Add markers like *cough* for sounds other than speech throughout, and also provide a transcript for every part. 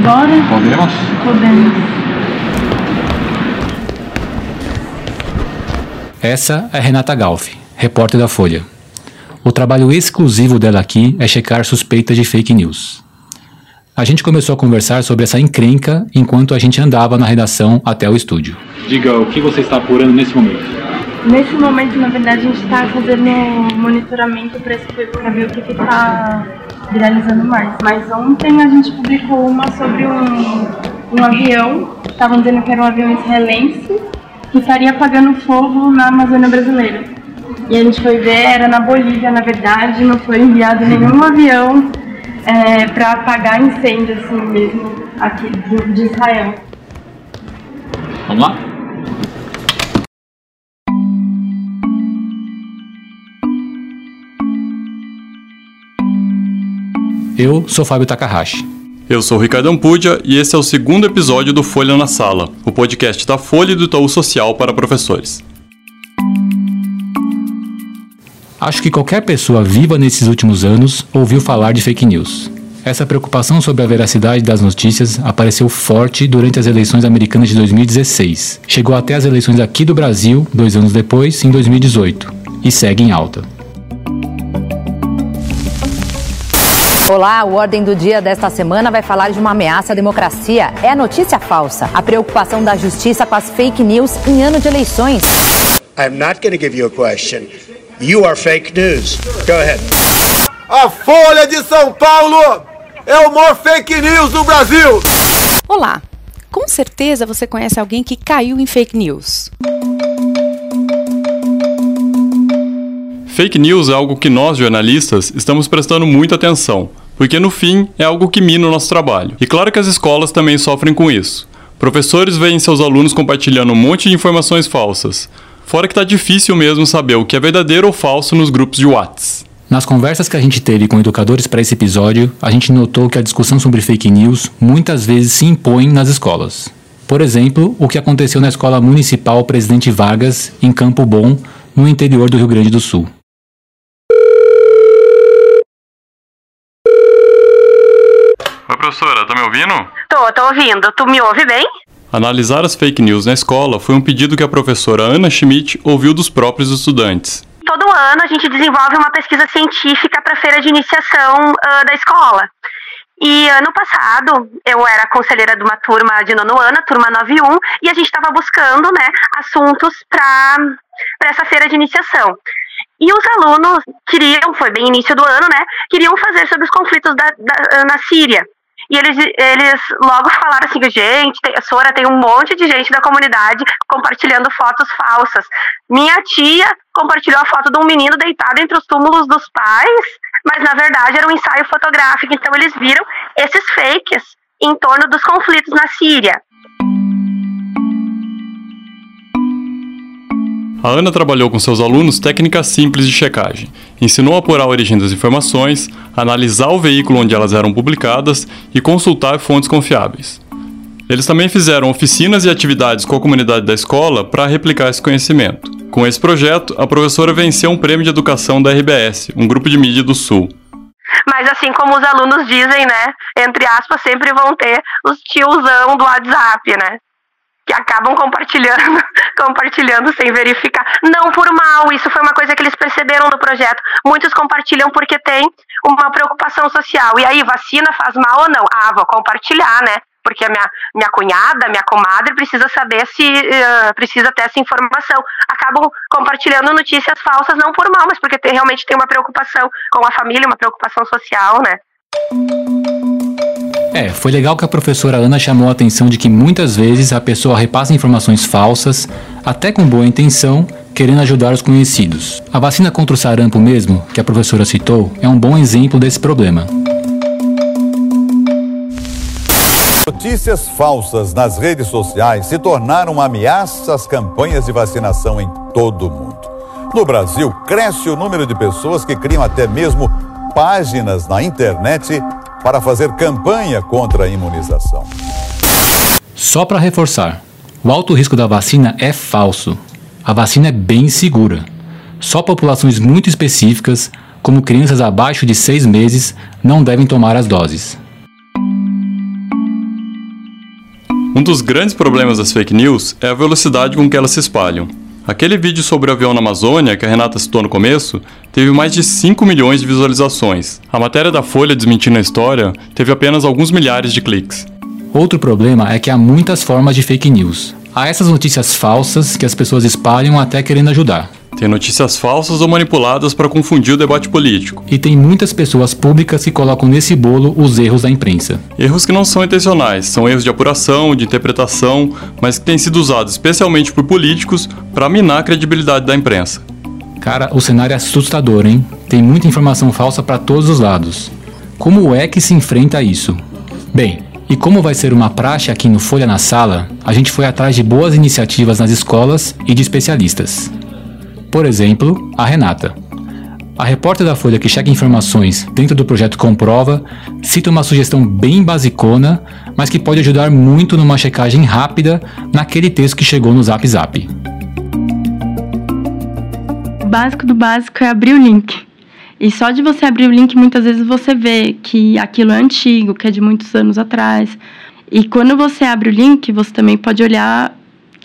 Bora? Podemos? Podemos. Essa é Renata Galfi, repórter da Folha. O trabalho exclusivo dela aqui é checar suspeitas de fake news. A gente começou a conversar sobre essa encrenca enquanto a gente andava na redação até o estúdio. Diga o que você está apurando nesse momento. Nesse momento, na verdade, a gente está fazendo monitoramento para ver o que está viralizando mais. Mas ontem a gente publicou uma sobre um, um avião, estavam dizendo que era um avião israelense, que estaria apagando fogo na Amazônia brasileira. E a gente foi ver, era na Bolívia, na verdade, não foi enviado nenhum avião é, para apagar incêndio assim mesmo aqui de, de Israel. Vamos lá? Eu sou Fábio Takahashi. Eu sou o Ricardo Ampudia e esse é o segundo episódio do Folha na Sala, o podcast da Folha e do Itaú Social para professores. Acho que qualquer pessoa viva nesses últimos anos ouviu falar de fake news. Essa preocupação sobre a veracidade das notícias apareceu forte durante as eleições americanas de 2016. Chegou até as eleições aqui do Brasil, dois anos depois, em 2018, e segue em alta. Olá, o Ordem do Dia desta semana vai falar de uma ameaça à democracia. É a notícia falsa. A preocupação da justiça com as fake news em ano de eleições. I'm not going to give you a question. You are fake news. Go ahead. A Folha de São Paulo é o maior fake news do Brasil. Olá. Com certeza você conhece alguém que caiu em fake news. Fake news é algo que nós, jornalistas, estamos prestando muita atenção, porque no fim é algo que mina o nosso trabalho. E claro que as escolas também sofrem com isso. Professores veem seus alunos compartilhando um monte de informações falsas. Fora que tá difícil mesmo saber o que é verdadeiro ou falso nos grupos de Whats. Nas conversas que a gente teve com educadores para esse episódio, a gente notou que a discussão sobre fake news muitas vezes se impõe nas escolas. Por exemplo, o que aconteceu na Escola Municipal Presidente Vargas, em Campo Bom, no interior do Rio Grande do Sul. Oi, professora, tá me ouvindo? Tô, tô ouvindo. Tu me ouve bem? Analisar as fake news na escola foi um pedido que a professora Ana Schmidt ouviu dos próprios estudantes. Todo ano a gente desenvolve uma pesquisa científica para a feira de iniciação uh, da escola. E ano passado eu era conselheira de uma turma de nono ano, turma 91, e a gente estava buscando né, assuntos para essa feira de iniciação. E os alunos queriam, foi bem início do ano, né? Queriam fazer sobre os conflitos da, da, na Síria. E eles, eles logo falaram assim, gente, tem, a Sora tem um monte de gente da comunidade compartilhando fotos falsas. Minha tia compartilhou a foto de um menino deitado entre os túmulos dos pais, mas na verdade era um ensaio fotográfico. Então eles viram esses fakes em torno dos conflitos na Síria. A Ana trabalhou com seus alunos técnicas simples de checagem. Ensinou a apurar a origem das informações, analisar o veículo onde elas eram publicadas e consultar fontes confiáveis. Eles também fizeram oficinas e atividades com a comunidade da escola para replicar esse conhecimento. Com esse projeto, a professora venceu um prêmio de educação da RBS, um grupo de mídia do Sul. Mas assim como os alunos dizem, né, entre aspas, sempre vão ter os tiozão do WhatsApp, né? Que acabam compartilhando, *laughs* compartilhando sem verificar. Não por mal, isso foi uma coisa que eles perceberam no projeto. Muitos compartilham porque tem uma preocupação social. E aí, vacina faz mal ou não? Ah, vou compartilhar, né? Porque a minha, minha cunhada, minha comadre precisa saber se uh, precisa ter essa informação. Acabam compartilhando notícias falsas, não por mal, mas porque tem, realmente tem uma preocupação com a família, uma preocupação social, né? É, foi legal que a professora Ana chamou a atenção de que muitas vezes a pessoa repassa informações falsas, até com boa intenção, querendo ajudar os conhecidos. A vacina contra o sarampo mesmo, que a professora citou, é um bom exemplo desse problema. Notícias falsas nas redes sociais se tornaram ameaça às campanhas de vacinação em todo o mundo. No Brasil, cresce o número de pessoas que criam até mesmo páginas na internet para fazer campanha contra a imunização. Só para reforçar, o alto risco da vacina é falso. A vacina é bem segura. Só populações muito específicas, como crianças abaixo de seis meses, não devem tomar as doses. Um dos grandes problemas das fake news é a velocidade com que elas se espalham. Aquele vídeo sobre o avião na Amazônia, que a Renata citou no começo, teve mais de 5 milhões de visualizações. A matéria da Folha desmentindo a história teve apenas alguns milhares de cliques. Outro problema é que há muitas formas de fake news. Há essas notícias falsas que as pessoas espalham até querendo ajudar. Tem notícias falsas ou manipuladas para confundir o debate político. E tem muitas pessoas públicas que colocam nesse bolo os erros da imprensa. Erros que não são intencionais, são erros de apuração, de interpretação, mas que têm sido usados especialmente por políticos para minar a credibilidade da imprensa. Cara, o cenário é assustador, hein? Tem muita informação falsa para todos os lados. Como é que se enfrenta isso? Bem, e como vai ser uma praxe aqui no Folha na Sala, a gente foi atrás de boas iniciativas nas escolas e de especialistas. Por exemplo, a Renata. A repórter da Folha que checa informações dentro do projeto Comprova cita uma sugestão bem basicona, mas que pode ajudar muito numa checagem rápida naquele texto que chegou no Zap Zap. O básico do básico é abrir o link. E só de você abrir o link, muitas vezes você vê que aquilo é antigo, que é de muitos anos atrás. E quando você abre o link, você também pode olhar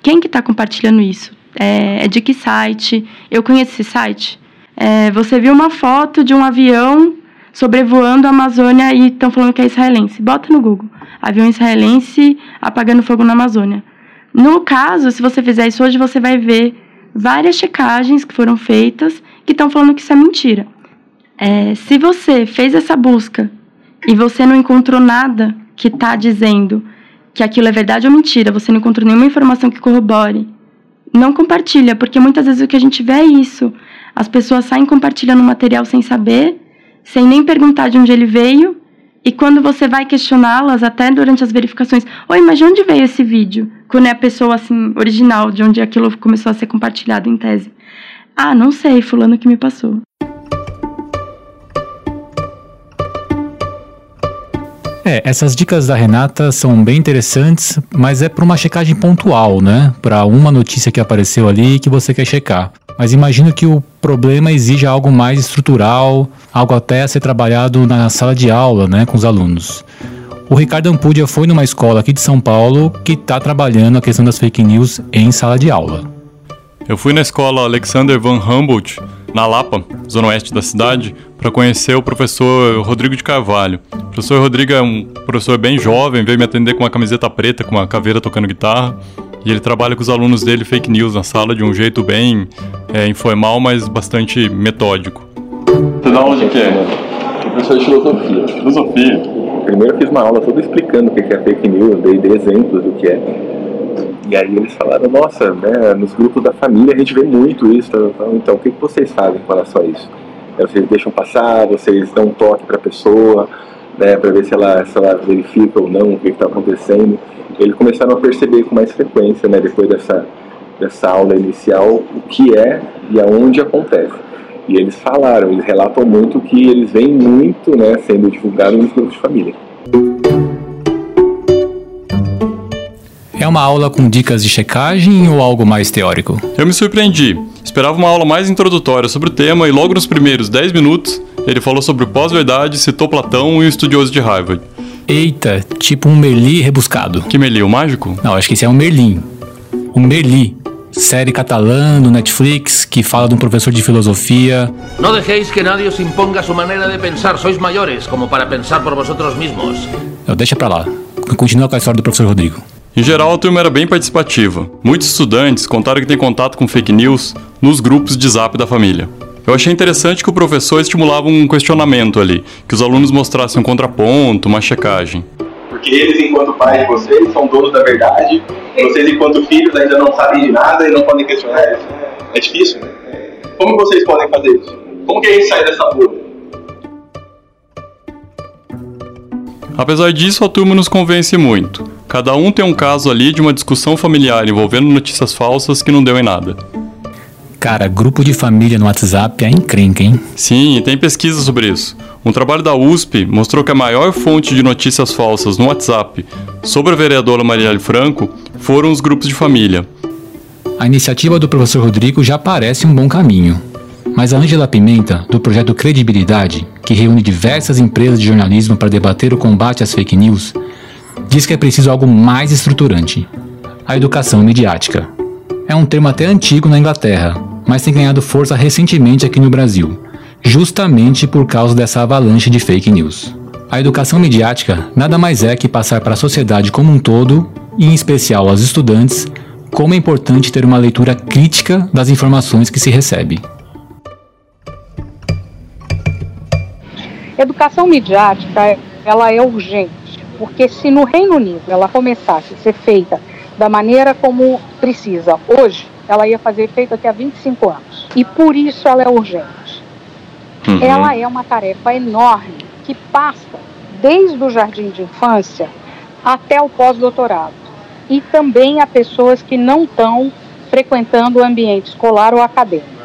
quem que está compartilhando isso. É, é, de que site? Eu conheço esse site. É, você viu uma foto de um avião sobrevoando a Amazônia e estão falando que é israelense. Bota no Google. Avião israelense apagando fogo na Amazônia. No caso, se você fizer isso hoje, você vai ver várias checagens que foram feitas que estão falando que isso é mentira. É, se você fez essa busca e você não encontrou nada que está dizendo que aquilo é verdade ou mentira, você não encontrou nenhuma informação que corrobore, não compartilha, porque muitas vezes o que a gente vê é isso. As pessoas saem compartilhando material sem saber, sem nem perguntar de onde ele veio, e quando você vai questioná-las, até durante as verificações, oi, mas de onde veio esse vídeo? Quando é a pessoa, assim, original, de onde aquilo começou a ser compartilhado em tese. Ah, não sei, fulano que me passou. É, essas dicas da Renata são bem interessantes, mas é para uma checagem pontual, né? Para uma notícia que apareceu ali que você quer checar. Mas imagino que o problema exija algo mais estrutural, algo até a ser trabalhado na sala de aula, né, com os alunos. O Ricardo Ampudia foi numa escola aqui de São Paulo que está trabalhando a questão das fake news em sala de aula. Eu fui na escola Alexander Van Humboldt, na Lapa, zona oeste da cidade, para conhecer o professor Rodrigo de Carvalho. O professor Rodrigo é um professor bem jovem, veio me atender com uma camiseta preta, com uma caveira tocando guitarra. E ele trabalha com os alunos dele fake news na sala de um jeito bem é, informal, mas bastante metódico. Você dá aula de quê? Professor de filosofia. Filosofia? Primeiro eu fiz uma aula toda explicando o que é fake news, dei, dei exemplos do que é. E aí eles falaram, nossa, né, nos grupos da família a gente vê muito isso. Então, o que, que vocês fazem com relação a isso? Vocês deixam passar, vocês dão um toque para a pessoa, né, para ver se ela, se ela verifica ou não o que está acontecendo. Eles começaram a perceber com mais frequência, né, depois dessa, dessa aula inicial, o que é e aonde acontece. E eles falaram, eles relatam muito que eles veem muito né, sendo divulgado nos grupos de família. É uma aula com dicas de checagem ou algo mais teórico? Eu me surpreendi. Esperava uma aula mais introdutória sobre o tema e logo nos primeiros 10 minutos ele falou sobre pós-verdade, citou Platão e o estudioso de Harvard. Eita, tipo um Merli rebuscado. Que Merli, o mágico? Não, acho que esse é um Merlin. Um Merli, série catalã no Netflix que fala de um professor de filosofia. Não deixeis que nadie os imponga sua maneira de pensar, sois maiores como para pensar por vosotros mesmos. Não, deixa pra lá. Continua com a história do professor Rodrigo. Em geral, a turma era bem participativa. Muitos estudantes contaram que têm contato com fake news nos grupos de zap da família. Eu achei interessante que o professor estimulava um questionamento ali, que os alunos mostrassem um contraponto, uma checagem. Porque eles, enquanto pais de vocês, são donos da verdade, vocês, enquanto filhos, ainda não sabem de nada e não podem questionar isso. É difícil, né? Como vocês podem fazer isso? Como que a gente sai dessa bolha? Apesar disso, a turma nos convence muito. Cada um tem um caso ali de uma discussão familiar envolvendo notícias falsas que não deu em nada. Cara, grupo de família no WhatsApp é encrenca, hein? Sim, tem pesquisa sobre isso. Um trabalho da USP mostrou que a maior fonte de notícias falsas no WhatsApp sobre a vereadora Marielle Franco foram os grupos de família. A iniciativa do professor Rodrigo já parece um bom caminho. Mas a Angela Pimenta, do projeto Credibilidade, que reúne diversas empresas de jornalismo para debater o combate às fake news, diz que é preciso algo mais estruturante: a educação midiática. É um termo até antigo na Inglaterra, mas tem ganhado força recentemente aqui no Brasil, justamente por causa dessa avalanche de fake news. A educação midiática nada mais é que passar para a sociedade como um todo, e em especial aos estudantes, como é importante ter uma leitura crítica das informações que se recebe. Educação midiática, ela é urgente, porque se no Reino Unido ela começasse a ser feita da maneira como precisa hoje, ela ia fazer efeito daqui a 25 anos. E por isso ela é urgente. Uhum. Ela é uma tarefa enorme que passa desde o jardim de infância até o pós-doutorado. E também a pessoas que não estão frequentando o ambiente escolar ou acadêmico.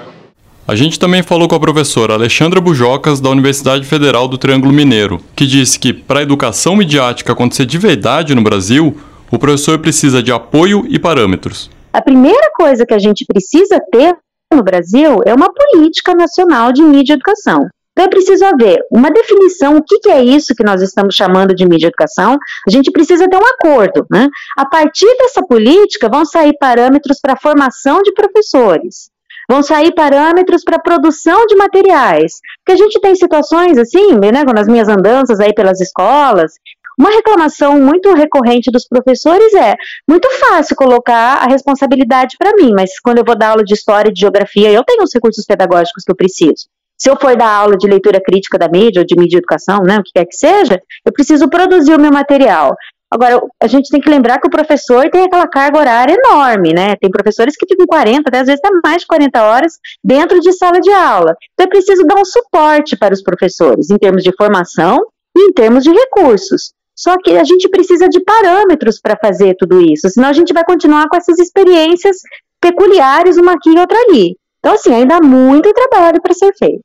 A gente também falou com a professora Alexandra Bujocas, da Universidade Federal do Triângulo Mineiro, que disse que para a educação midiática acontecer de verdade no Brasil, o professor precisa de apoio e parâmetros. A primeira coisa que a gente precisa ter no Brasil é uma política nacional de mídia e educação. Então é preciso haver uma definição, o que, que, é isso que nós estamos chamando de mídia educação, a gente precisa ter um acordo. Né? A partir dessa política vão sair parâmetros para a formação de professores, vão sair parâmetros para produção de materiais, porque a gente tem situações assim, né, nas minhas andanças aí pelas escolas, uma reclamação muito recorrente dos professores é muito fácil colocar a responsabilidade para mim, mas quando eu vou dar aula de história e de geografia, eu tenho os recursos pedagógicos que eu preciso. Se eu for dar aula de leitura crítica da mídia ou de mídia educação, né, o que quer que seja, eu preciso produzir o meu material. Agora, a gente tem que lembrar que o professor tem aquela carga horária enorme, né? Tem professores que ficam 40, até às vezes até mais de 40 horas dentro de sala de aula. Então, é preciso dar um suporte para os professores, em termos de formação e em termos de recursos. Só que a gente precisa de parâmetros para fazer tudo isso, senão a gente vai continuar com essas experiências peculiares, uma aqui e outra ali. Então, assim, ainda há muito trabalho para ser feito.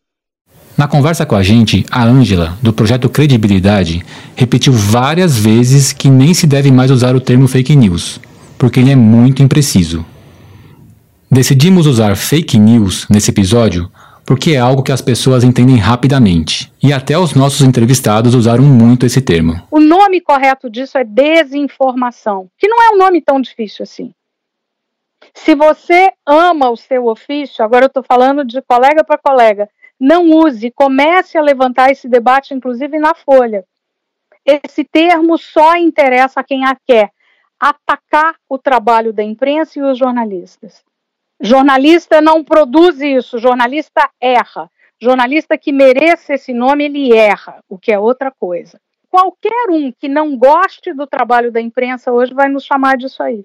Na conversa com a gente, a Ângela, do projeto Credibilidade, repetiu várias vezes que nem se deve mais usar o termo fake news, porque ele é muito impreciso. Decidimos usar fake news nesse episódio porque é algo que as pessoas entendem rapidamente. E até os nossos entrevistados usaram muito esse termo. O nome correto disso é desinformação, que não é um nome tão difícil assim. Se você ama o seu ofício, agora eu estou falando de colega para colega, não use, comece a levantar esse debate, inclusive na Folha. Esse termo só interessa a quem a quer atacar o trabalho da imprensa e os jornalistas. Jornalista não produz isso, jornalista erra. Jornalista que merece esse nome, ele erra, o que é outra coisa. Qualquer um que não goste do trabalho da imprensa hoje vai nos chamar disso aí.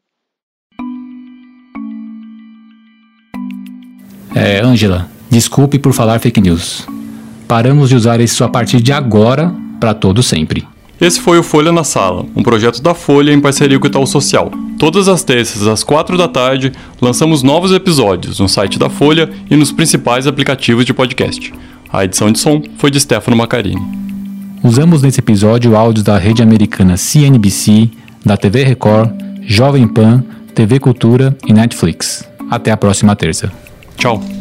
É, Ângela, desculpe por falar fake news. Paramos de usar isso a partir de agora para todo sempre. Esse foi o Folha na Sala, um projeto da Folha em parceria com o Itaú Social. Todas as terças, às quatro da tarde, lançamos novos episódios no site da Folha e nos principais aplicativos de podcast. A edição de som foi de Stefano Macarini. Usamos nesse episódio áudios da rede americana CNBC, da TV Record, Jovem Pan, TV Cultura e Netflix. Até a próxima terça. Tchau.